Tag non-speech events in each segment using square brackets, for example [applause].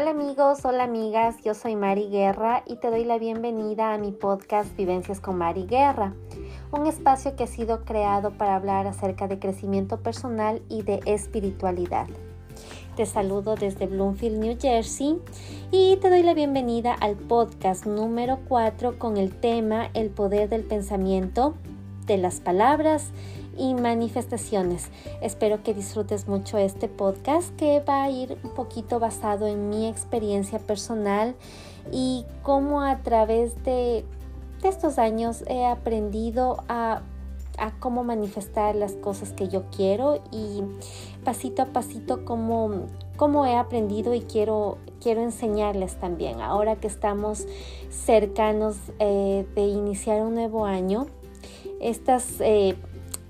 Hola amigos, hola amigas, yo soy Mari Guerra y te doy la bienvenida a mi podcast Vivencias con Mari Guerra, un espacio que ha sido creado para hablar acerca de crecimiento personal y de espiritualidad. Te saludo desde Bloomfield, New Jersey y te doy la bienvenida al podcast número 4 con el tema El poder del pensamiento, de las palabras y manifestaciones. Espero que disfrutes mucho este podcast que va a ir un poquito basado en mi experiencia personal y cómo a través de, estos años he aprendido a, a, cómo manifestar las cosas que yo quiero y pasito a pasito cómo, cómo he aprendido y quiero, quiero enseñarles también. Ahora que estamos cercanos eh, de iniciar un nuevo año, estas eh,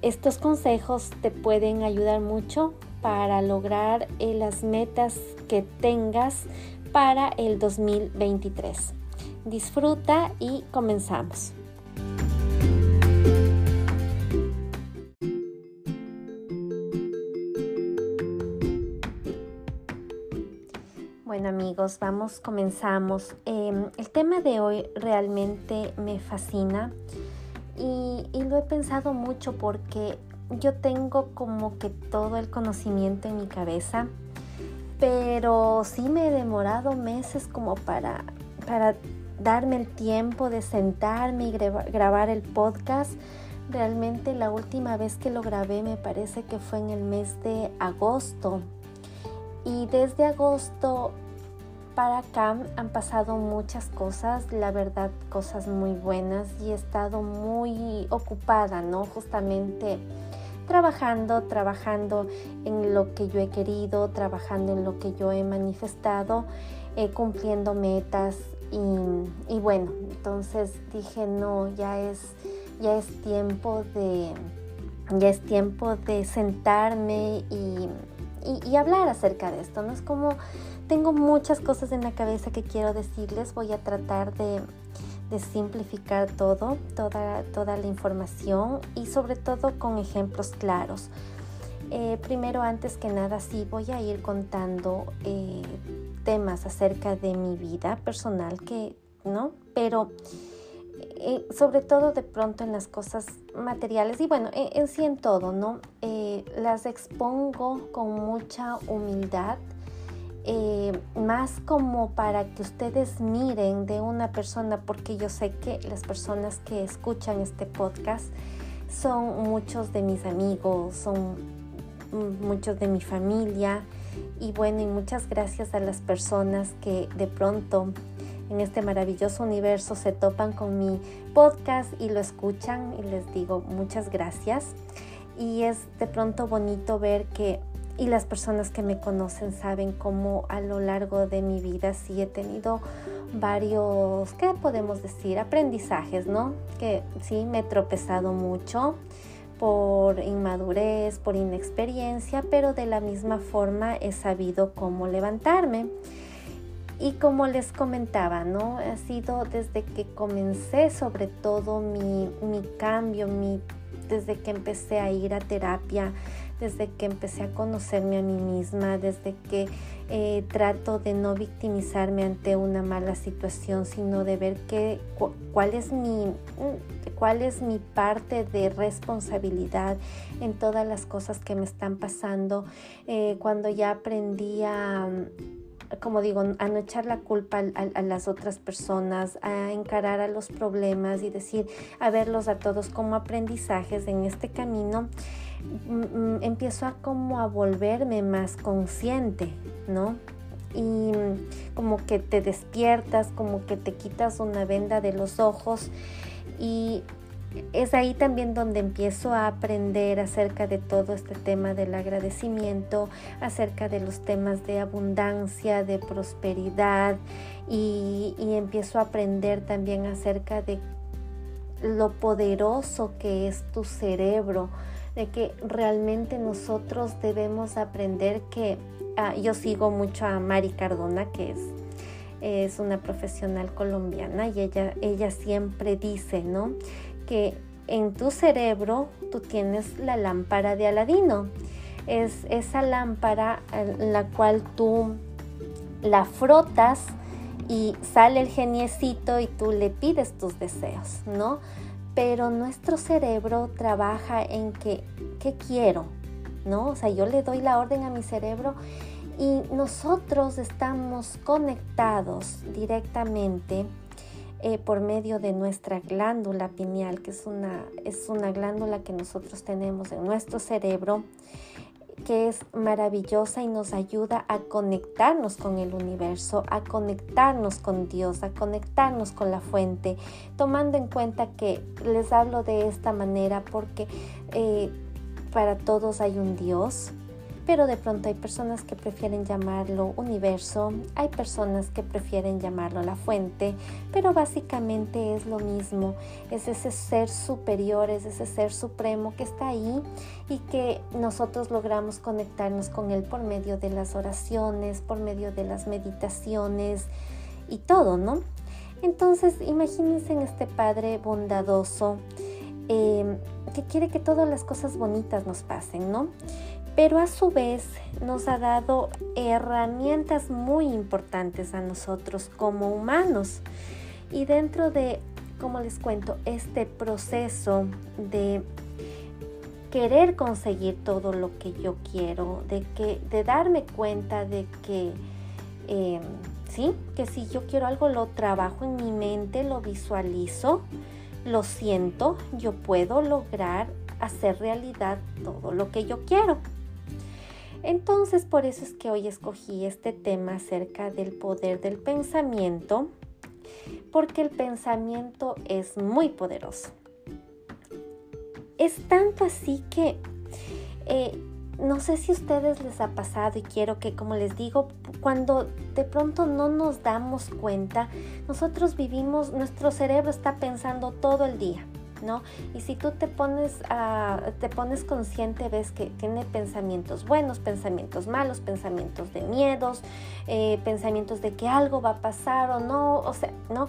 estos consejos te pueden ayudar mucho para lograr eh, las metas que tengas para el 2023. Disfruta y comenzamos. Bueno amigos, vamos, comenzamos. Em, el tema de hoy realmente me fascina y, lo he pensado mucho porque yo tengo como que todo el conocimiento en mi cabeza, pero sí me he demorado meses como para, para darme el tiempo de sentarme y grabar el podcast. Realmente la última vez que lo grabé me parece que fue en el mes de agosto. Y desde agosto para acá han pasado muchas cosas, la verdad cosas muy buenas y he estado muy ocupada, ¿no? Justamente trabajando, trabajando en lo que yo he querido, trabajando en lo que yo he manifestado, eh, cumpliendo metas y, y, bueno, entonces dije no, ya es, ya es tiempo de, ya es tiempo de sentarme y, y, y hablar acerca de esto, ¿no? Es como tengo muchas cosas en la cabeza que quiero decirles. Voy a tratar de, simplificar todo, toda, la información y sobre todo con ejemplos claros. Eh, primero, antes que nada, sí voy a ir contando eh, temas acerca de mi vida personal, que, ¿no? Pero eh, sobre todo de pronto en las cosas materiales y bueno, en, sí en todo, ¿no? las expongo con mucha humildad eh, más como para que ustedes miren de una persona, porque yo sé que las personas que escuchan este podcast son muchos de mis amigos, son muchos de mi familia y bueno, y muchas gracias a las personas que de pronto en este maravilloso universo se topan con mi podcast y lo escuchan y les digo muchas gracias. Y es de pronto bonito ver que y las personas que me conocen saben cómo a lo largo de mi vida sí he tenido varios, ¿qué podemos decir? Aprendizajes, ¿no? Que sí me he tropezado mucho por inmadurez, por inexperiencia, pero de la misma forma he sabido cómo levantarme. Y como les comentaba, ¿no? Ha sido desde que comencé sobre todo mi, mi cambio, mi, desde que empecé a ir a terapia, desde que empecé a conocerme a mí misma, desde que eh, trato de no victimizarme ante una mala situación, sino de ver qué, cuál, es mi, cuál es mi parte de responsabilidad en todas las cosas que me están pasando. Eh, cuando ya aprendí a como digo, a no echar la culpa a, las otras personas, a encarar a los problemas y decir, a verlos a todos como aprendizajes en este camino, empiezo a como a volverme más consciente, ¿no? Y como que te despiertas, como que te quitas una venda de los ojos y es ahí también donde empiezo a aprender acerca de todo este tema del agradecimiento, acerca de los temas de abundancia, de prosperidad y, y empiezo a aprender también acerca de lo poderoso que es tu cerebro, de que realmente nosotros debemos aprender que ah, yo sigo mucho a Mari Cardona, que es, es una profesional colombiana, y ella, ella siempre dice, ¿no? Que en tu cerebro tú tienes la lámpara de Aladino. Es esa lámpara en la cual tú la frotas y sale el geniecito y tú le pides tus deseos, ¿no? Pero nuestro cerebro trabaja en que, ¿qué quiero? ¿No? O sea, yo le doy la orden a mi cerebro y nosotros estamos conectados directamente eh, por medio de nuestra glándula pineal, que es una, es una glándula que nosotros tenemos en nuestro cerebro que es maravillosa y nos ayuda a conectarnos con el universo, a conectarnos con Dios, a conectarnos con la fuente, tomando en cuenta que les hablo de esta manera porque eh, para todos hay un Dios, pero de pronto hay personas que prefieren llamarlo universo, hay personas que prefieren llamarlo la fuente, pero básicamente es lo mismo, es ese ser superior, es ese ser supremo que está ahí y que nosotros logramos conectarnos con él por medio de las oraciones, por medio de las meditaciones y todo, ¿no? Entonces imagínense en este Padre bondadoso eh, que quiere que todas las cosas bonitas nos pasen, ¿no? Pero a su vez nos ha dado herramientas muy importantes a nosotros como humanos. Y dentro de, como les cuento, este proceso de querer conseguir todo lo que yo quiero, de, que, de darme cuenta de que, em, sí, que si yo quiero algo lo trabajo en mi mente, lo visualizo, lo siento, yo puedo lograr hacer realidad todo lo que yo quiero. Entonces por eso es que hoy escogí este tema acerca del poder del pensamiento, porque el pensamiento es muy poderoso. Es tanto así que eh, no sé si a ustedes les ha pasado y quiero que, como les digo, cuando de pronto no nos damos cuenta, nosotros vivimos, nuestro cerebro está pensando todo el día. ¿No? Y si tú te pones, te pones consciente, ves que tiene pensamientos buenos, pensamientos malos, pensamientos de miedos, eh, pensamientos de que algo va a pasar o no, o sea, ¿no?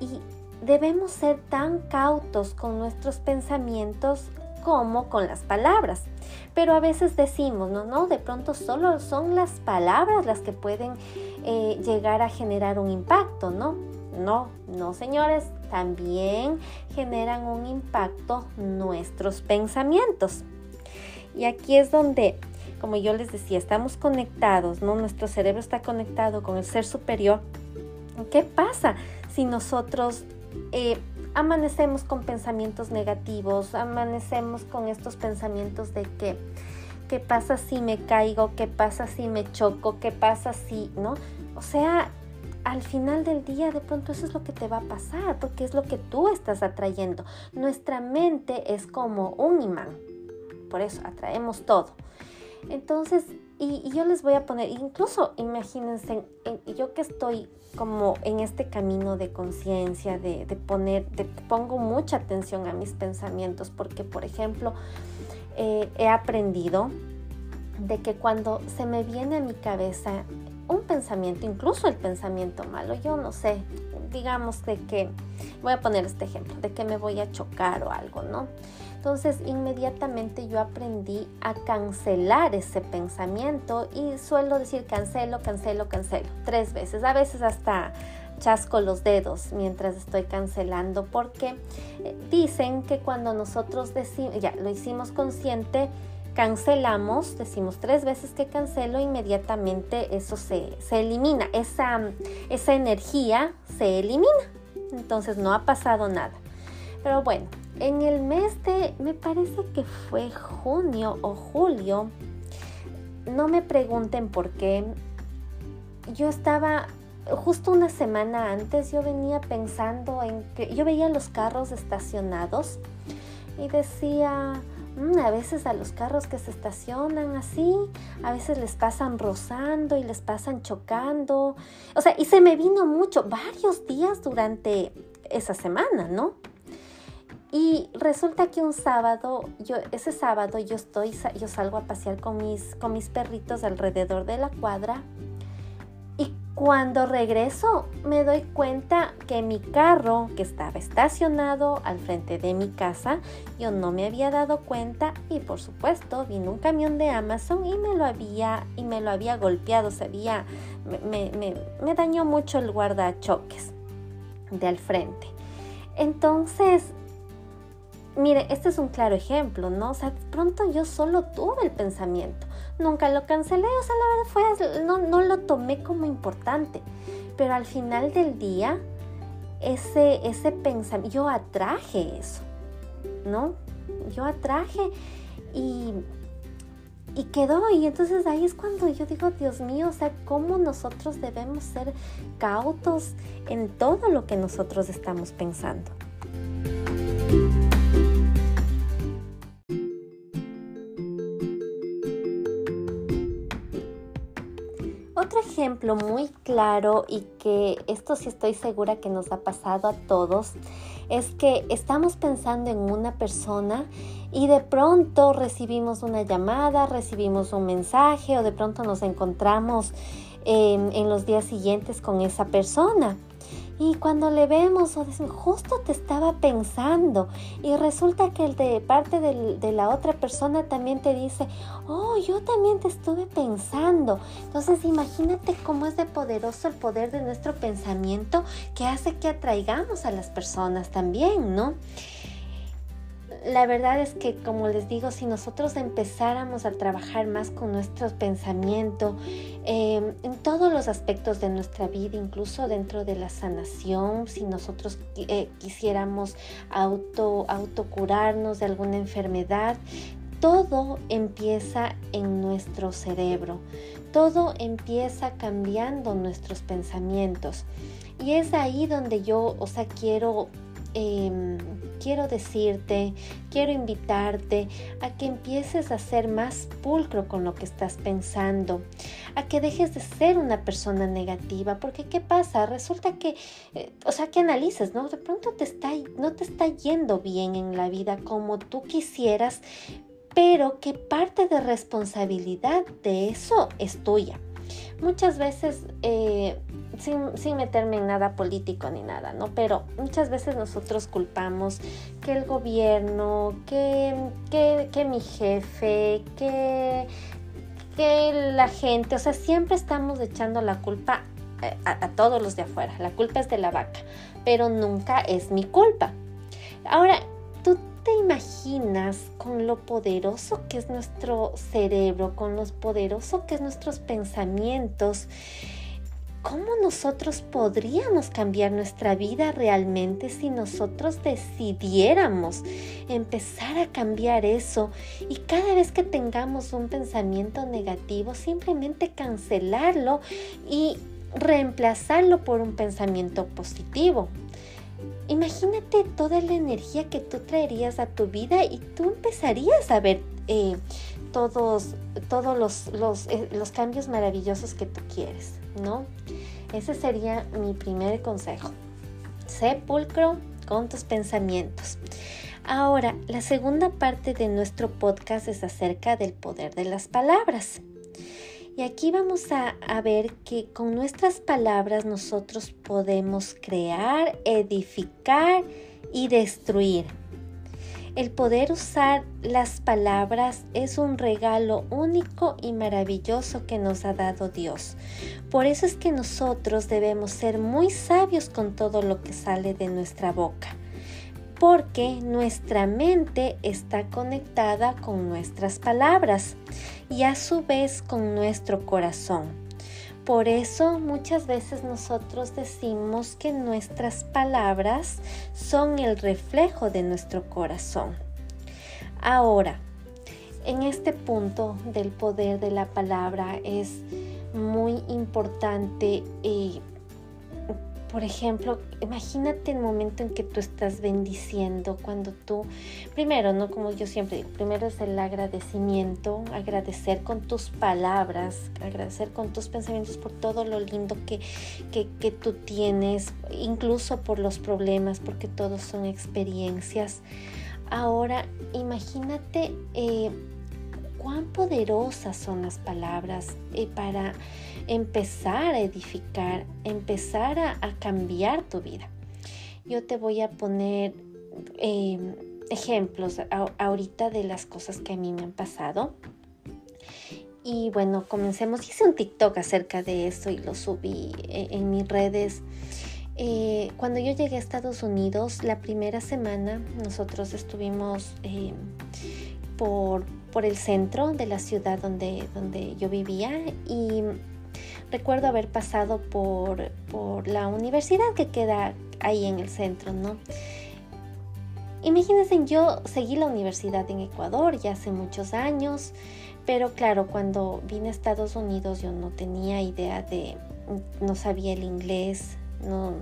Y debemos ser tan cautos con nuestros pensamientos como con las palabras. Pero a veces decimos, no, no, de pronto solo son las palabras las que pueden eh, llegar a generar un impacto, ¿no? No, no señores, también generan un impacto nuestros pensamientos. Y aquí es donde, como yo les decía, estamos conectados, ¿no? Nuestro cerebro está conectado con el ser superior. ¿Qué pasa si nosotros eh, amanecemos con pensamientos negativos, amanecemos con estos pensamientos de que, ¿qué pasa si me caigo? ¿Qué pasa si me choco? ¿Qué pasa si, no? O sea, al final del día de pronto eso es lo que te va a pasar, porque es lo que tú estás atrayendo. Nuestra mente es como un imán, por eso atraemos todo. Entonces, y, yo les voy a poner, incluso imagínense, yo que estoy como en este camino de conciencia, de, poner, de, pongo mucha atención a mis pensamientos, porque por ejemplo, eh, he aprendido de que cuando se me viene a mi cabeza un pensamiento, incluso el pensamiento malo, yo no sé, digamos de que, voy a poner este ejemplo, de que me voy a chocar o algo, ¿no? Entonces inmediatamente yo aprendí a cancelar ese pensamiento y suelo decir cancelo, cancelo, cancelo, tres veces, a veces hasta chasco los dedos mientras estoy cancelando porque eh, dicen que cuando nosotros decimos, ya lo hicimos consciente, cancelamos, decimos tres veces que cancelo, inmediatamente eso se, elimina, esa, esa energía se elimina. Entonces no ha pasado nada. Pero bueno, en el mes de, me parece que fue junio o julio, no me pregunten por qué, yo estaba justo una semana antes, yo venía pensando en que yo veía los carros estacionados y decía, a veces a los carros que se estacionan así, a veces les pasan rozando y les pasan chocando. O sea, y se me vino mucho, varios días durante esa semana, ¿no? Y resulta que un sábado, yo, ese sábado yo estoy, yo salgo a pasear con mis, con mis perritos alrededor de la cuadra y Cuando regreso me doy cuenta que mi carro que estaba estacionado al frente de mi casa, yo no me había dado cuenta y por supuesto vino un camión de Amazon y me lo había y me lo había golpeado, se me, me dañó mucho el guardachoques de al frente. Entonces Mire, este es un claro ejemplo, ¿no? O sea, de pronto yo solo tuve el pensamiento. Nunca lo cancelé, o sea, la verdad fue, no, no lo tomé como importante. Pero al final del día, ese, ese pensamiento, yo atraje eso, ¿no? Yo atraje y, y quedó. Y entonces ahí es cuando yo digo, Dios mío, o sea, cómo nosotros debemos ser cautos en todo lo que nosotros estamos pensando. Ejemplo muy claro y que esto sí estoy segura que nos ha pasado a todos es que estamos pensando en una persona y de pronto recibimos una llamada, recibimos un mensaje o de pronto nos encontramos en, en los días siguientes con esa persona. Y cuando le vemos o dicen, justo te estaba pensando. Y resulta que el de parte de la otra persona también te dice, oh, yo también te estuve pensando. Entonces imagínate cómo es de poderoso el poder de nuestro pensamiento que hace que atraigamos a las personas también, ¿no? La verdad es que, como les digo, si nosotros empezáramos a trabajar más con nuestro pensamiento em, en todos los aspectos de nuestra vida, incluso dentro de la sanación, si nosotros eh, quisiéramos auto, autocurarnos de alguna enfermedad, todo empieza en nuestro cerebro, todo empieza cambiando nuestros pensamientos. Y es ahí donde yo, o sea, quiero Em, quiero decirte, quiero invitarte a que empieces a ser más pulcro con lo que estás pensando, a que dejes de ser una persona negativa, porque ¿qué pasa? Resulta que, eh, o sea, que analices, ¿no? De pronto te está, no te está yendo bien en la vida como tú quisieras, pero que parte de responsabilidad de eso es tuya. Muchas veces eh, sin, meterme en nada político ni nada, ¿no? Pero muchas veces nosotros culpamos que el gobierno, que, que, mi jefe, que, que la gente, o sea, siempre estamos echando la culpa eh, a, todos los de afuera. La culpa es de la vaca, pero nunca es mi culpa. Ahora, te imaginas con lo poderoso que es nuestro cerebro, con lo poderoso que es nuestros pensamientos? ¿Cómo nosotros podríamos cambiar nuestra vida realmente si nosotros decidiéramos empezar a cambiar eso y cada vez que tengamos un pensamiento negativo simplemente cancelarlo y reemplazarlo por un pensamiento positivo? Imagínate toda la energía que tú traerías a tu vida y tú empezarías a ver eh, todos, todos los, eh, los cambios maravillosos que tú quieres, ¿no? Ese sería mi primer consejo. Sé pulcro con tus pensamientos. Ahora, la segunda parte de nuestro podcast es acerca del poder de las palabras. Y aquí vamos a, a, ver que con nuestras palabras nosotros podemos crear, edificar y destruir. El poder usar las palabras es un regalo único y maravilloso que nos ha dado Dios. Por eso es que nosotros debemos ser muy sabios con todo lo que sale de nuestra boca, porque nuestra mente está conectada con nuestras palabras y a su vez con nuestro corazón. Por eso muchas veces nosotros decimos que nuestras palabras son el reflejo de nuestro corazón. Ahora, en este punto del poder de la palabra es muy importante y por ejemplo, imagínate el momento en que tú estás bendiciendo, cuando tú, primero, ¿no? Como yo siempre digo, primero es el agradecimiento, agradecer con tus palabras, agradecer con tus pensamientos por todo lo lindo que, que, tú tienes, incluso por los problemas, porque todos son experiencias. Ahora, imagínate... Eh, cuán poderosas son las palabras eh, para empezar a edificar, empezar a, cambiar tu vida. Yo te voy a poner em, ejemplos ahorita de las cosas que a mí me han pasado. Y bueno, comencemos. Hice un TikTok acerca de eso y lo subí eh, en, mis redes. Eh, cuando yo llegué a Estados Unidos, la primera semana nosotros estuvimos em, por, por, el centro de la ciudad donde, donde yo vivía y recuerdo haber pasado por, por la universidad que queda ahí en el centro, ¿no? Imagínense, yo seguí la universidad en Ecuador ya hace muchos años, pero claro, cuando vine a Estados Unidos yo no tenía idea de, no sabía el inglés, no,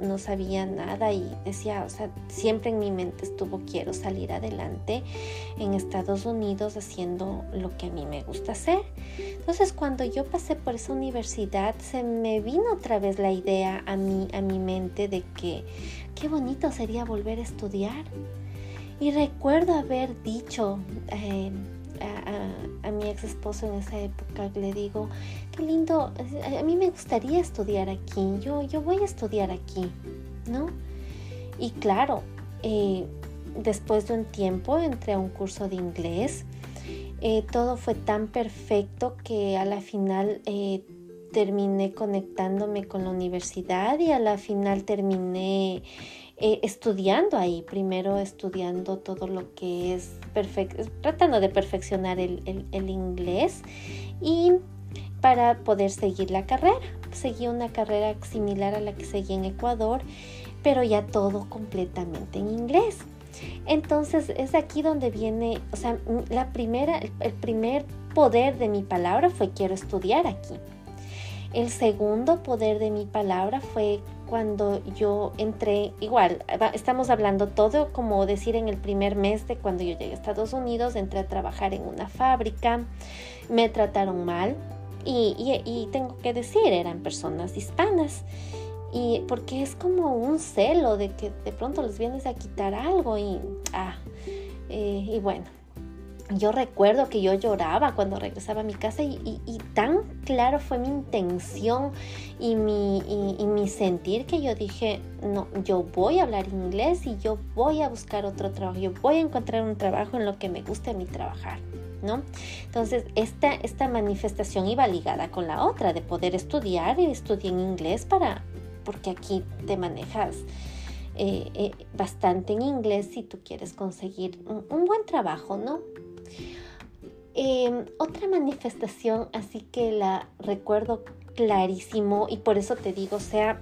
no sabía nada y decía, o sea, siempre en mi mente estuvo quiero salir adelante en Estados Unidos haciendo lo que a mí me gusta hacer. Entonces cuando yo pasé por esa universidad se me vino otra vez la idea a mí, a mi mente de que qué bonito sería volver a estudiar. Y recuerdo haber dicho, eh, a, mi ex esposo en esa época, le digo, qué lindo, a mí me gustaría estudiar aquí, yo, yo voy a estudiar aquí, ¿no? Y claro, eh, después de un tiempo entré a un curso de inglés, eh, todo fue tan perfecto que a la final eh, terminé conectándome con la universidad y a la final terminé eh, estudiando ahí, primero estudiando todo lo que es tratando de perfeccionar el, inglés y para poder seguir la carrera. Seguí una carrera similar a la que seguí en Ecuador, pero ya todo completamente en inglés. Entonces es aquí donde viene, o sea, la primera, el primer poder de mi palabra fue quiero estudiar aquí. El segundo poder de mi palabra fue cuando yo entré, igual, estamos hablando todo como decir en el primer mes de cuando yo llegué a Estados Unidos, entré a trabajar en una fábrica, me trataron mal y, tengo que decir, eran personas hispanas. Y porque es como un celo de que de pronto les vienes a quitar algo y, ah, eh, y bueno, yo recuerdo que yo lloraba cuando regresaba a mi casa y, tan claro fue mi intención y mi, y, mi, sentir que yo dije, no, yo voy a hablar inglés y yo voy a buscar otro trabajo, yo voy a encontrar un trabajo en lo que me guste a mí trabajar. ¿No? Entonces, esta, esta manifestación iba ligada con la otra, de poder estudiar y estudiar en inglés para, porque aquí te manejas eh, eh, bastante en inglés si tú quieres conseguir un buen trabajo, ¿no? Em, otra manifestación, así que la recuerdo clarísimo y por eso te digo, o sea,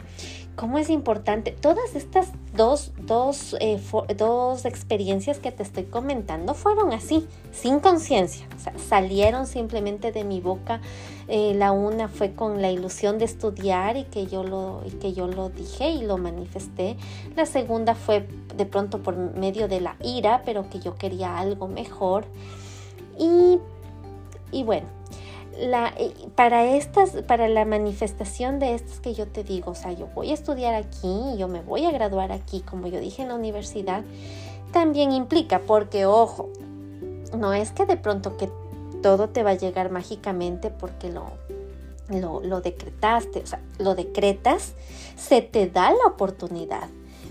cómo es importante. Todas estas dos, dos, eh, dos experiencias que te estoy comentando fueron así, sin conciencia, salieron simplemente de mi boca. Eh, la una fue con la ilusión de estudiar y que, yo lo, y que yo lo dije y lo manifesté. La segunda fue de pronto por medio de la ira, pero que yo quería algo mejor. Y, bueno, para estas, para la manifestación de estas que yo te digo, o sea, yo voy a estudiar aquí, yo me voy a graduar aquí, como yo dije en la universidad, también implica, porque ojo, no es que de pronto que todo te va a llegar mágicamente porque lo, lo, lo decretaste, o sea, lo decretas, se te da la oportunidad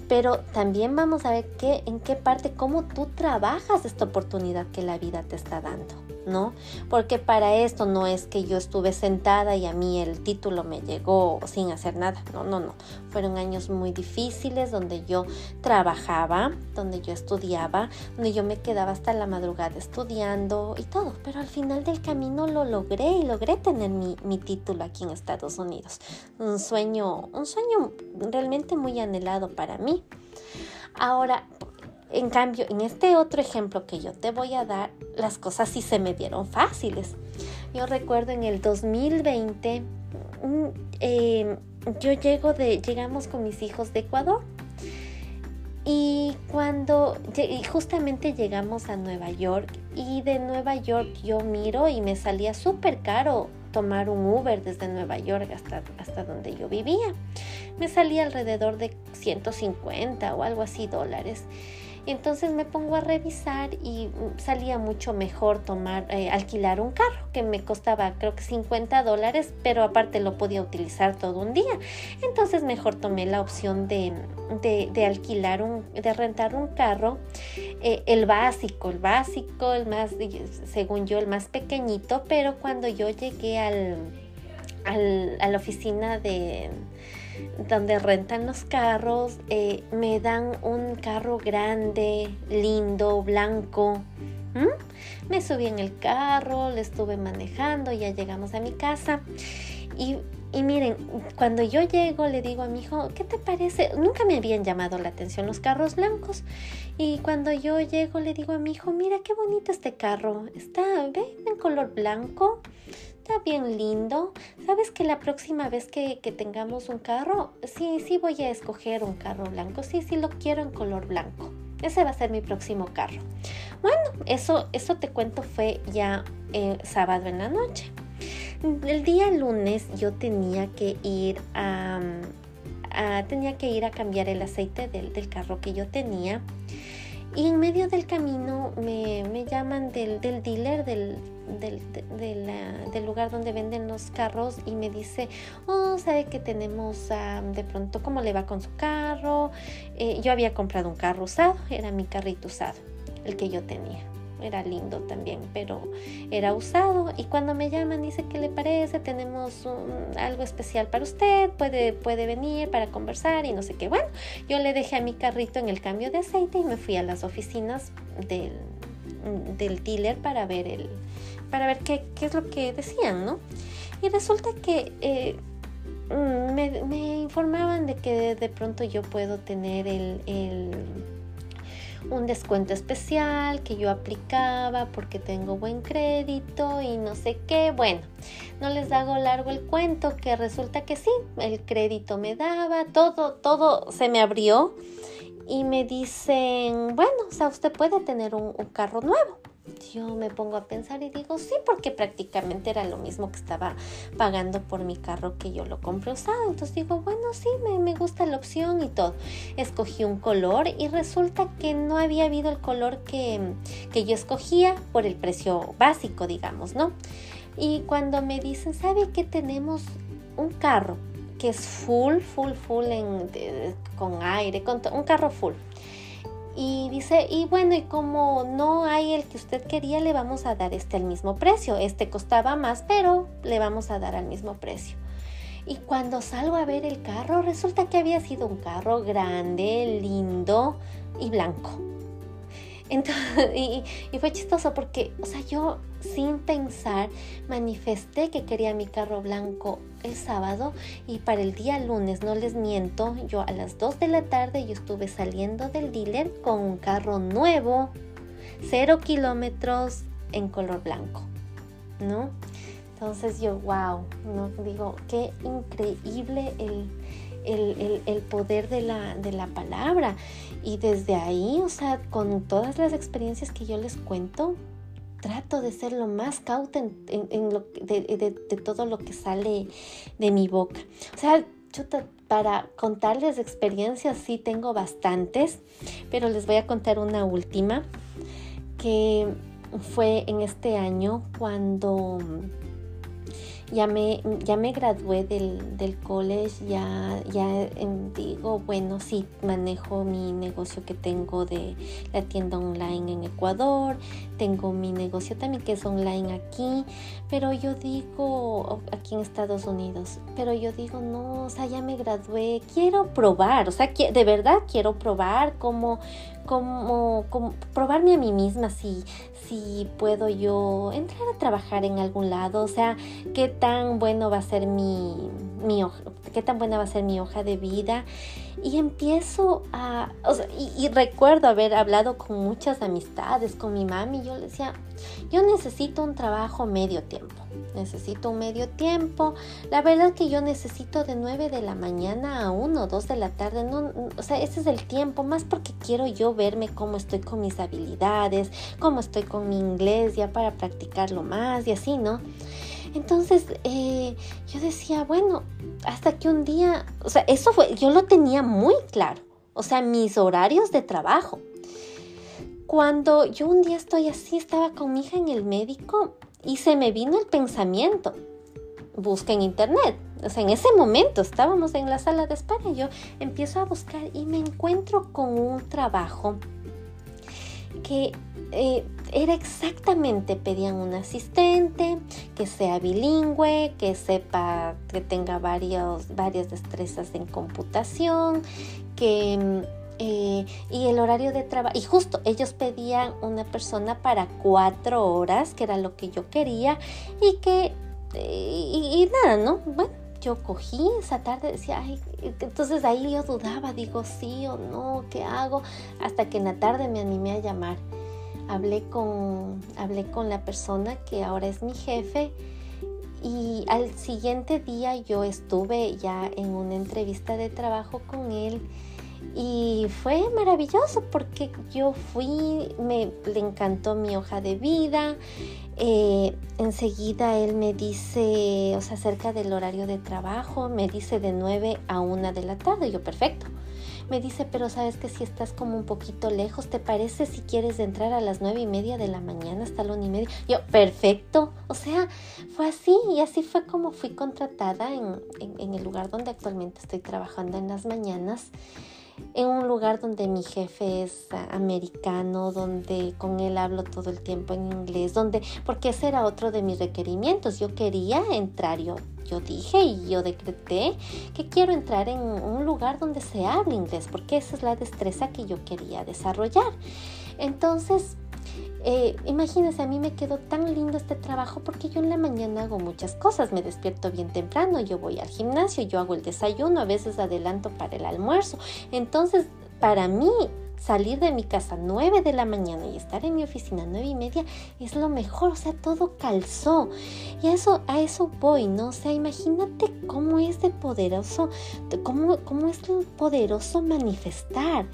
pero también vamos a ver qué, en qué parte, cómo tú trabajas esta oportunidad que la vida te está dando. ¿No? Porque para esto no es que yo estuve sentada y a mí el título me llegó sin hacer nada, no, no, no. Fueron años muy difíciles donde yo trabajaba, donde yo estudiaba, donde yo me quedaba hasta la madrugada estudiando y todo, pero al final del camino lo logré y logré tener mi, mi título aquí en Estados Unidos. Un sueño, un sueño realmente muy anhelado para mí. Ahora, en cambio, en este otro ejemplo que yo te voy a dar, las cosas sí se me dieron fáciles. Yo recuerdo en el 2020, mm, em, yo llego de, llegamos con mis hijos de Ecuador. Y cuando justamente llegamos a Nueva York y de Nueva York yo miro y me salía súper caro tomar un Uber desde Nueva York hasta, hasta donde yo vivía. Me salía alrededor de 150 o algo así dólares. Entonces me pongo a revisar y mm, salía mucho mejor tomar, eh, alquilar un carro que me costaba creo que 50 dólares, pero aparte lo podía utilizar todo un día. Entonces mejor tomé la opción de, de, alquilar un, de rentar un carro, eh, el básico, el básico, el más, según yo, el más pequeñito, pero cuando yo llegué al, al a la oficina de donde rentan los carros, eh, me dan un carro grande, lindo, blanco. Me subí en el carro, le estuve manejando, ya llegamos a mi casa. Y, y, miren, cuando yo llego le digo a mi hijo, ¿qué te parece? Nunca me habían llamado la atención los carros blancos. Y cuando yo llego le digo a mi hijo, mira qué bonito este carro. Está. En color blanco bien lindo. ¿Sabes que la próxima vez que, tengamos un carro, sí, sí voy a escoger un carro blanco? Sí, sí lo quiero en color blanco. Ese va a ser mi próximo carro. Bueno, eso, eso te cuento fue ya eh, sábado en la noche. El día lunes yo tenía que ir a, tenía que ir a cambiar el aceite del, del carro que yo tenía. Y en medio del camino me, me llaman del, del dealer del, del, del, lugar donde venden los carros y me dice, oh, sabe que tenemos de pronto cómo le va con su carro. Eh, yo había comprado un carro usado, era mi carrito usado, el que yo tenía era lindo también, pero era usado. Y cuando me llaman, dice, ¿qué le parece? Tenemos algo especial para usted, puede, puede venir para conversar y no sé qué. Bueno, yo le dejé a mi carrito en el cambio de aceite y me fui a las oficinas del, del dealer para ver, el, para ver qué, qué, es lo que decían, ¿no? Y resulta que... Eh, mm, me, me, informaban de que de pronto yo puedo tener el, el un descuento especial que yo aplicaba porque tengo buen crédito y no sé qué. Bueno, no les hago largo el cuento que resulta que sí, el crédito me daba, todo, todo se me abrió y me dicen, bueno, o sea, usted puede tener un, carro nuevo yo me pongo a pensar y digo, sí, porque prácticamente era lo mismo que estaba pagando por mi carro que yo lo compré usado. Entonces digo, bueno, sí, me, me gusta la opción y todo. Escogí un color y resulta que no había habido el color que, que yo escogía por el precio básico, digamos, ¿no? Y cuando me dicen, ¿sabe que tenemos un carro que es full, full, full con aire, con un carro full? Y dice, y bueno, y como no hay el que usted quería, le vamos a dar este al mismo precio. Este costaba más, pero le vamos a dar al mismo precio. Y cuando salgo a ver el carro, resulta que había sido un carro grande, lindo y blanco. Entonces, [laughs] y, fue chistoso porque, o sea, yo sin pensar manifesté que quería mi carro blanco el sábado y para el día lunes, no les miento, yo a las 2 de la tarde yo estuve saliendo del dealer con un carro nuevo, cero kilómetros en color blanco, ¿no? Entonces yo, wow. Digo, qué increíble el el, poder de la, de la palabra. Y desde ahí, o sea, con todas las experiencias que yo les cuento, trato de ser lo más cauta en, lo, de, de, todo lo que sale de mi boca. O sea, para contarles experiencias sí tengo bastantes, pero les voy a contar una última que fue en este año cuando ya me, ya me gradué del, del college, ya, ya digo, bueno, sí, manejo mi negocio que tengo de la tienda online en Ecuador, tengo mi negocio también que es online aquí, pero yo digo, aquí en Estados Unidos, pero yo digo, no, o sea, ya me gradué, quiero probar, o sea, de verdad quiero probar cómo, cómo, cómo probarme a mí misma si, si puedo yo entrar a trabajar en algún lado, o sea, qué tan bueno va a ser mi, mi qué tan buena va a ser mi hoja de vida. Y empiezo a, o sea, y, recuerdo haber hablado con muchas amistades, con mi mami, yo le decía, yo necesito un trabajo medio tiempo, necesito un medio tiempo. La verdad que yo necesito de 9 de la mañana a 1 o 2 de la tarde, no, o sea, ese es el tiempo, más porque quiero yo verme cómo estoy con mis habilidades, cómo estoy con mi inglés ya para practicarlo más y así, ¿no? Entonces eh, yo decía, bueno, hasta que un día, o sea, eso fue, yo lo tenía muy claro, o sea, mis horarios de trabajo. cuando yo un día estoy así, estaba con mi hija en el médico y se me vino el pensamiento, busca en internet. O sea, en ese momento estábamos en la sala de espera, yo empiezo a buscar y me encuentro con un trabajo que eh, era exactamente, pedían un asistente que sea bilingüe, que sepa, que tenga varios, varias destrezas en computación, que... Eh, y el horario de trabajo, y justo ellos pedían una persona para cuatro horas, que era lo que yo quería, y que, y, nada, ¿no? Bueno, yo cogí esa tarde, decía, ay, entonces ahí yo dudaba, digo, sí o no, ¿qué hago? Hasta que en la tarde me animé a llamar hablé con, hablé con la persona que ahora es mi jefe y al siguiente día yo estuve ya en una entrevista de trabajo con él y fue maravilloso porque yo fui, me le encantó mi hoja de vida. Eh, enseguida él me dice, o sea, acerca del horario de trabajo, me dice de 9 a 1 de la tarde. Yo, perfecto me dice, pero sabes que si estás como un poquito lejos, ¿te parece si quieres entrar a las nueve y media de la mañana hasta la una y media? Yo, perfecto. O sea, fue así y así fue como fui contratada en, en el lugar donde actualmente estoy trabajando en las mañanas en un lugar donde mi jefe es americano, donde con él hablo todo el tiempo en inglés, donde, porque ese era otro de mis requerimientos, yo quería entrar, yo, yo dije y yo decreté que quiero entrar en un lugar donde se hable inglés, porque esa es la destreza que yo quería desarrollar. Entonces, eh, imagínense, a mí me quedó tan lindo este trabajo porque yo en la mañana hago muchas cosas. Me despierto bien temprano, yo voy al gimnasio, yo hago el desayuno, a veces adelanto para el almuerzo. Entonces, para mí, salir de mi casa 9 de la mañana y estar en mi oficina 9 y media es lo mejor, o sea, todo calzó. Y a eso, a eso voy, ¿no? O sea, imagínate cómo es de poderoso, cómo, cómo es poderoso manifestar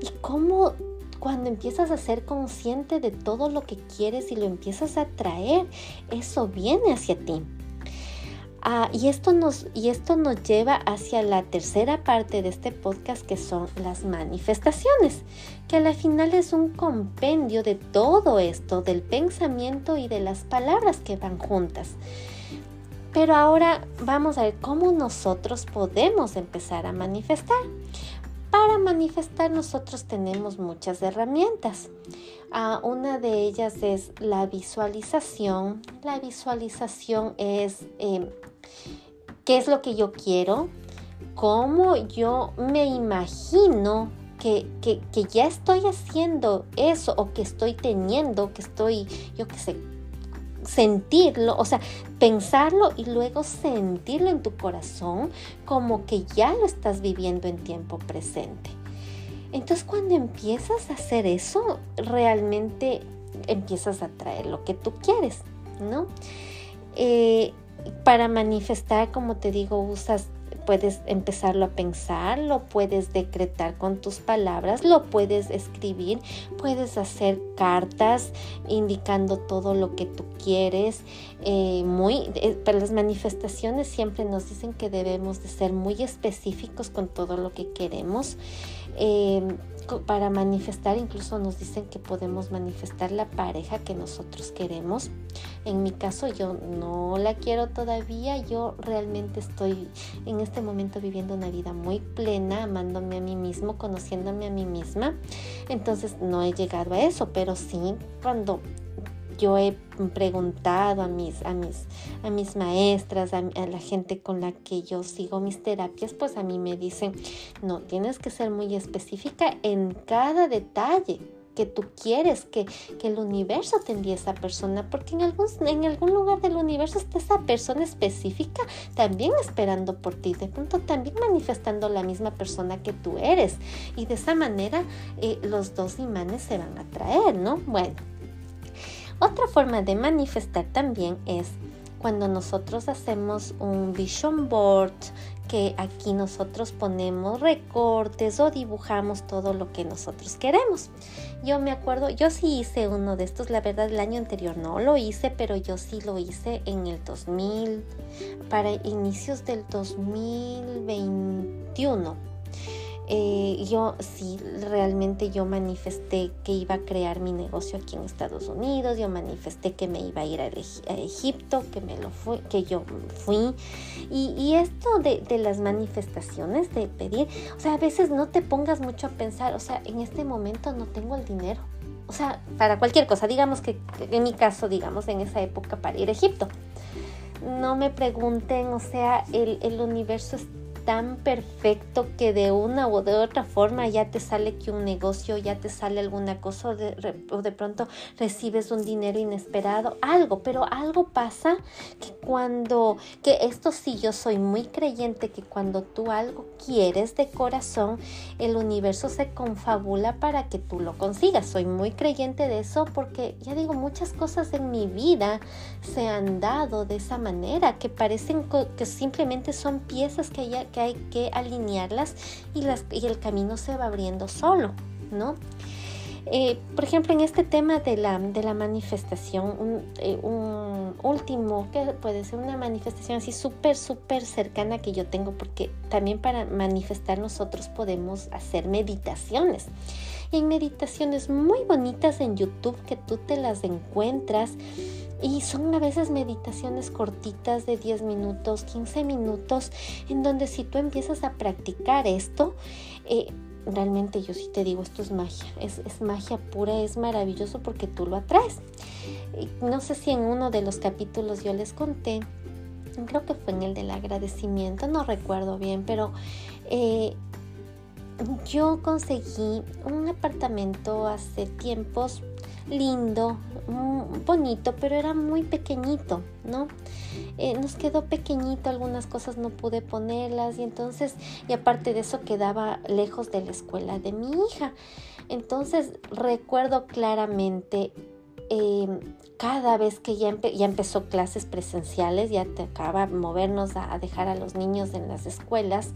y cómo cuando empiezas a ser consciente de todo lo que quieres y lo empiezas a traer, eso viene hacia ti. Ah, y, esto nos, y esto nos lleva hacia la tercera parte de este podcast que son las manifestaciones, que al final es un compendio de todo esto, del pensamiento y de las palabras que van juntas. Pero ahora vamos a ver cómo nosotros podemos empezar a manifestar. Para manifestar nosotros tenemos muchas herramientas. Ah, una de ellas es la visualización. La visualización es em, qué es lo que yo quiero, cómo yo me imagino que, que, que, ya estoy haciendo eso o que estoy teniendo, que estoy, yo qué sé, sentirlo, o sea, pensarlo y luego sentirlo en tu corazón como que ya lo estás viviendo en tiempo presente. Entonces cuando empiezas a hacer eso, realmente empiezas a traer lo que tú quieres, ¿no? Eh, para manifestar, como te digo, usas puedes empezarlo a pensar, lo puedes decretar con tus palabras, lo puedes escribir, puedes hacer cartas indicando todo lo que tú quieres. Eh, muy, eh, para las manifestaciones siempre nos dicen que debemos de ser muy específicos con todo lo que queremos. Eh, para manifestar incluso nos dicen que podemos manifestar la pareja que nosotros queremos. En mi caso yo no la quiero todavía, yo realmente estoy en este momento viviendo una vida muy plena, amándome a mí mismo, conociéndome a mí misma. Entonces no he llegado a eso, pero sí cuando yo he preguntado a mis, a mis, a mis maestras, a, la gente con la que yo sigo mis terapias, pues a mí me dicen, no, tienes que ser muy específica en cada detalle que tú quieres que, que, el universo te envíe esa persona, porque en algún, en algún lugar del universo está esa persona específica también esperando por ti, de pronto también manifestando la misma persona que tú eres. Y de esa manera eh, los dos imanes se van a traer, ¿no? Bueno, otra forma de manifestar también es cuando nosotros hacemos un vision board, que aquí nosotros ponemos recortes o dibujamos todo lo que nosotros queremos. Yo me acuerdo, yo sí hice uno de estos, la verdad el año anterior no lo hice, pero yo sí lo hice en el 2000, para inicios del 2021 eh, yo sí, realmente yo manifesté que iba a crear mi negocio aquí en Estados Unidos, yo manifesté que me iba a ir a, Egipto, que, me lo fui, que yo fui. Y, esto de, de, las manifestaciones, de pedir, o sea, a veces no te pongas mucho a pensar, o sea, en este momento no tengo el dinero. O sea, para cualquier cosa, digamos que en mi caso, digamos, en esa época para ir a Egipto. No me pregunten, o sea, el, el universo es tan perfecto que de una u de otra forma ya te sale que un negocio, ya te sale alguna cosa o de, o de pronto recibes un dinero inesperado, algo, pero algo pasa que cuando, que esto sí yo soy muy creyente que cuando tú algo quieres de corazón, el universo se confabula para que tú lo consigas. Soy muy creyente de eso porque ya digo, muchas cosas en mi vida se han dado de esa manera, que parecen que simplemente son piezas que, hay que alinearlas y, las, y el camino se va abriendo solo, ¿no? Eh, por ejemplo, en este tema de la, de la manifestación, un, eh, último, que puede ser una manifestación así súper, súper cercana que yo tengo, porque también para manifestar nosotros podemos hacer meditaciones. Y hay meditaciones muy bonitas en YouTube que tú te las encuentras y son a veces meditaciones cortitas de 10 minutos, 15 minutos, en donde si tú empiezas a practicar esto, eh, realmente yo sí te digo, esto es magia, es, magia pura, es maravilloso porque tú lo atraes. No sé si en uno de los capítulos yo les conté, creo que fue en el del agradecimiento, no recuerdo bien, pero eh, yo conseguí un apartamento hace tiempos lindo, mm, bonito, pero era muy pequeñito, ¿no? Eh, nos quedó pequeñito, algunas cosas no pude ponerlas y entonces, y aparte de eso quedaba lejos de la escuela de mi hija. Entonces recuerdo claramente em, cada vez que ya, empezó clases presenciales, ya te acaba movernos a dejar a los niños en las escuelas,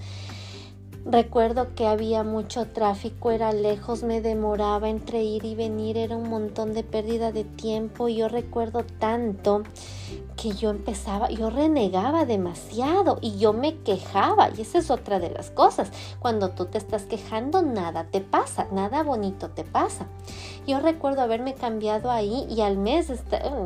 Recuerdo que había mucho tráfico, era lejos, me demoraba entre ir y venir, era un montón de pérdida de tiempo. Yo recuerdo tanto que yo empezaba, yo renegaba demasiado y yo me quejaba. Y esa es otra de las cosas. Cuando tú te estás quejando, nada te pasa, nada bonito te pasa. Yo recuerdo haberme cambiado ahí y al mes,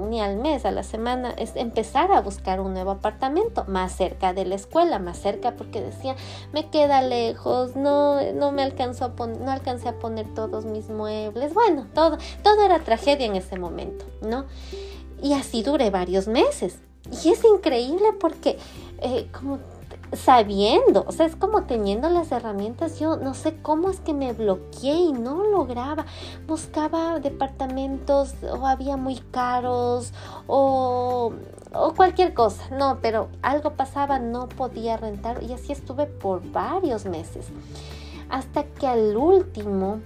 ni al mes, a la semana, es empezar a buscar un nuevo apartamento más cerca de la escuela, más cerca porque decía, me queda lejos, no, no me alcanzó a poner, no alcancé a poner todos mis muebles. Bueno, todo, todo era tragedia en ese momento, ¿no? Y así duré varios meses. Y es increíble porque eh, como sabiendo, o sea, es como teniendo las herramientas, yo no sé cómo es que me bloqueé y no lograba. Buscaba departamentos o había muy caros o, o cualquier cosa, no, pero algo pasaba, no podía rentar y así estuve por varios meses. Hasta que al último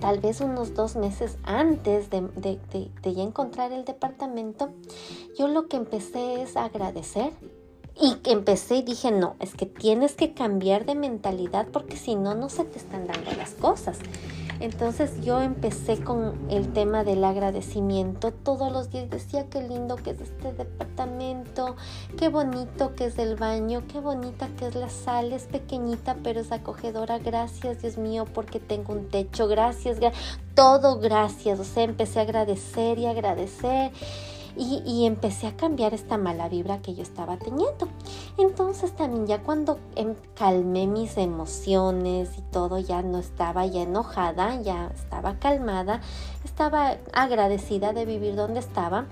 tal vez unos dos meses antes de, ya encontrar el departamento, yo lo que empecé es agradecer y empecé y dije, no, es que tienes que cambiar de mentalidad porque si no, no se te están dando las cosas. Entonces yo empecé con el tema del agradecimiento. Todos los días decía qué lindo que es este departamento, qué bonito que es el baño, qué bonita que es la sala, es pequeñita pero es acogedora. Gracias Dios mío porque tengo un techo. Gracias, todo gracias. O sea, empecé a agradecer y agradecer y, empecé a cambiar esta mala vibra que yo estaba teniendo. Entonces también ya cuando em, calmé mis emociones y todo, ya no estaba ya enojada, ya estaba calmada, estaba agradecida de vivir donde estaba,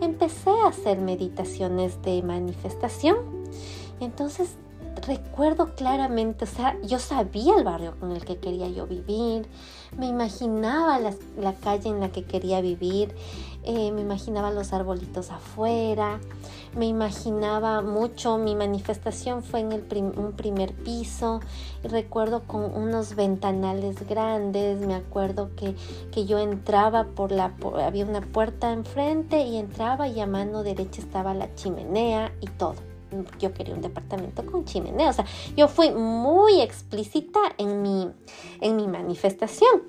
empecé a hacer meditaciones de manifestación. Entonces recuerdo claramente, o sea, yo sabía el barrio con el que quería yo vivir, me imaginaba la, calle en la que quería vivir, eh, me imaginaba los arbolitos afuera, me imaginaba mucho, mi manifestación fue en el un primer piso, recuerdo con unos ventanales grandes, me acuerdo que, que yo entraba por la, había una puerta enfrente y entraba y a mano derecha estaba la chimenea y todo yo quería un departamento con chimenea. O sea, yo fui muy explícita en mi, en mi manifestación.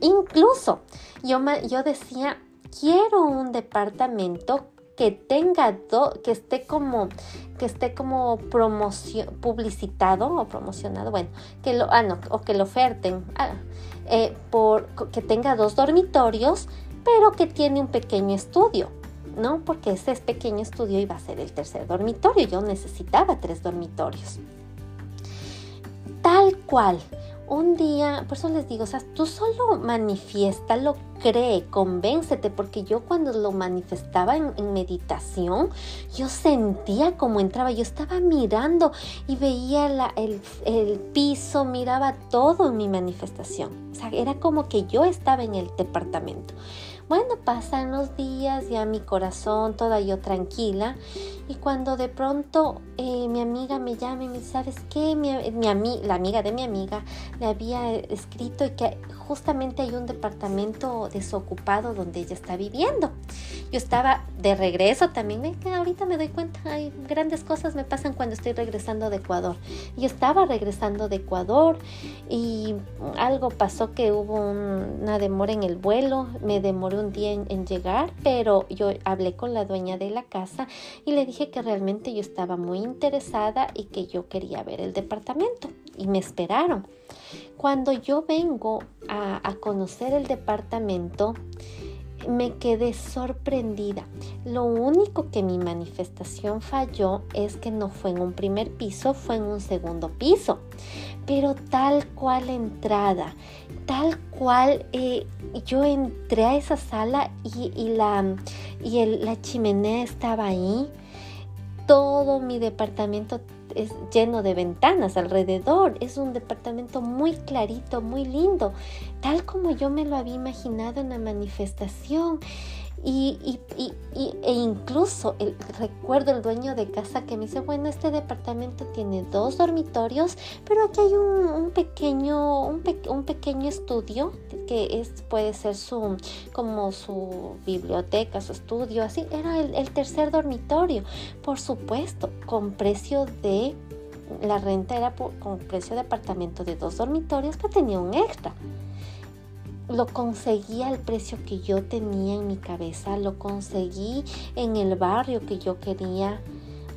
Incluso yo, yo decía, quiero un departamento que tenga que esté como que esté como publicitado o promocionado, bueno, que lo ah no, o que lo oferten ah, eh, por que tenga dos dormitorios, pero que tiene un pequeño estudio. ¿No? Porque ese pequeño estudio iba a ser el tercer dormitorio, yo necesitaba tres dormitorios. Tal cual, un día, por eso les digo, o sea, tú solo manifiesta, lo cree, convéncete, porque yo cuando lo manifestaba en, meditación, yo sentía como entraba, yo estaba mirando y veía el, el piso, miraba todo en mi manifestación. O sea, era como que yo estaba en el departamento. Bueno, pasan los días, ya mi corazón toda yo tranquila. Y cuando de pronto eh, mi amiga me llama y me dice, ¿sabes qué? Mi, mi la amiga de mi amiga le había escrito que justamente hay un departamento desocupado donde ella está viviendo. Yo estaba de regreso también, que ahorita me doy cuenta, hay grandes cosas me pasan cuando estoy regresando de Ecuador. Yo estaba regresando de Ecuador y algo pasó que hubo una demora en el vuelo, me demoré un día en, llegar, pero yo hablé con la dueña de la casa y le dije que realmente yo estaba muy interesada y que yo quería ver el departamento y me esperaron. Cuando yo vengo a, conocer el departamento, me quedé sorprendida. Lo único que mi manifestación falló es que no fue en un primer piso, fue en un segundo piso. Pero tal cual entrada, tal cual eh, yo entré a esa sala y, la, y la chimenea estaba ahí. Todo mi departamento es lleno de ventanas alrededor. Es un departamento muy clarito, muy lindo, tal como yo me lo había imaginado en la manifestación. Y, e incluso el, recuerdo el dueño de casa que me dice, bueno, este departamento tiene dos dormitorios, pero aquí hay un, pequeño, un, pequeño estudio que es, puede ser su, como su biblioteca, su estudio, así. Era el, tercer dormitorio, por supuesto, con precio de la renta era con precio de apartamento de dos dormitorios, pero tenía un extra lo conseguí al precio que yo tenía en mi cabeza, lo conseguí en el barrio que yo quería.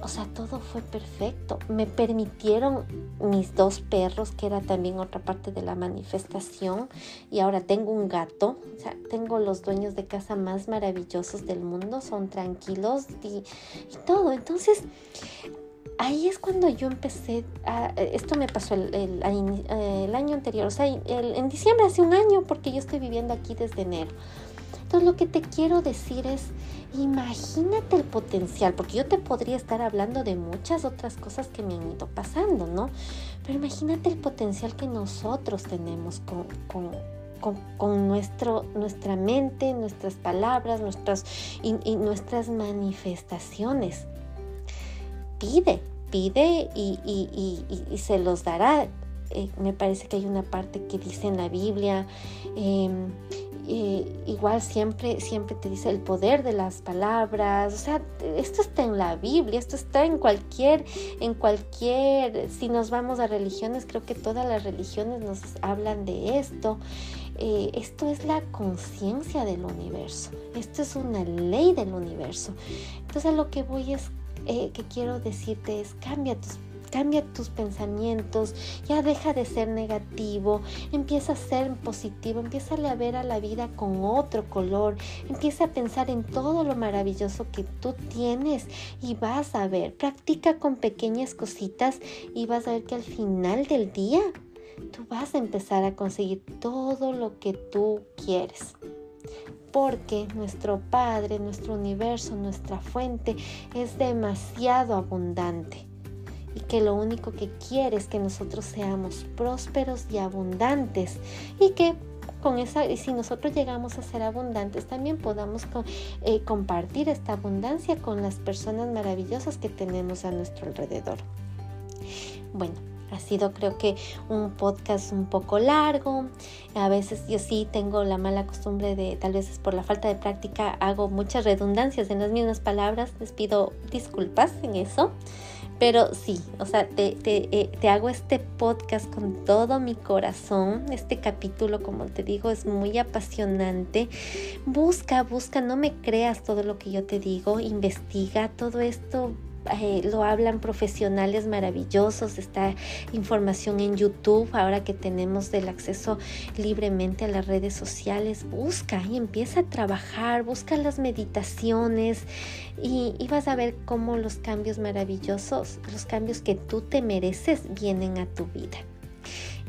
O sea, todo fue perfecto. Me permitieron mis dos perros, que era también otra parte de la manifestación. Y ahora tengo un gato. O sea, tengo los dueños de casa más maravillosos del mundo. Son tranquilos y, y todo. Entonces, ahí es cuando yo empecé, a, esto me pasó el, año anterior, o sea, en diciembre hace un año, porque yo estoy viviendo aquí desde enero. Entonces lo que te quiero decir es, imagínate el potencial, porque yo te podría estar hablando de muchas otras cosas que me han ido pasando, ¿no? Pero imagínate el potencial que nosotros tenemos con, nuestro, nuestra mente, nuestras palabras, nuestras, y nuestras manifestaciones. Pide, pide y, se los dará. Eh, me parece que hay una parte que dice en la Biblia, em, eh, igual siempre, siempre te dice el poder de las palabras, o sea, esto está en la Biblia, esto está en cualquier, en cualquier, si nos vamos a religiones, creo que todas las religiones nos hablan de esto. Eh, esto es la conciencia del universo, esto es una ley del universo. Entonces lo que voy es eh, que quiero decirte es cambia tus cambia tus pensamientos, ya deja de ser negativo, empieza a ser positivo, empieza a ver a la vida con otro color, empieza a pensar en todo lo maravilloso que tú tienes y vas a ver, practica con pequeñas cositas y vas a ver que al final del día tú vas a empezar a conseguir todo lo que tú quieres porque nuestro Padre, nuestro universo, nuestra fuente es demasiado abundante y que lo único que quiere es que nosotros seamos prósperos y abundantes y que con esa y si nosotros llegamos a ser abundantes también podamos eh, compartir esta abundancia con las personas maravillosas que tenemos a nuestro alrededor. Bueno, ha sido creo que un podcast un poco largo. A veces yo sí tengo la mala costumbre de, tal vez es por la falta de práctica, hago muchas redundancias en las mismas palabras. Les pido disculpas en eso. Pero sí, o sea, te, eh, te, hago este podcast con todo mi corazón. Este capítulo, como te digo, es muy apasionante. Busca, busca, no me creas todo lo que yo te digo. Investiga todo esto eh, lo hablan profesionales maravillosos, está información en YouTube, ahora que tenemos el acceso libremente a las redes sociales, busca y empieza a trabajar, busca las meditaciones y, vas a ver cómo los cambios maravillosos, los cambios que tú te mereces vienen a tu vida.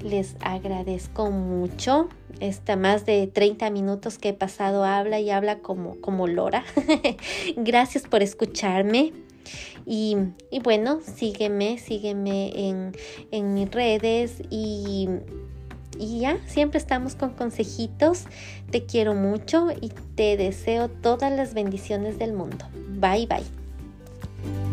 Les agradezco mucho. Esta más de 30 minutos que he pasado habla y habla como, como Lora. [laughs] Gracias por escucharme. Y, bueno, sígueme, sígueme en, en mis redes y, y ya, siempre estamos con consejitos. Te quiero mucho y te deseo todas las bendiciones del mundo. Bye bye.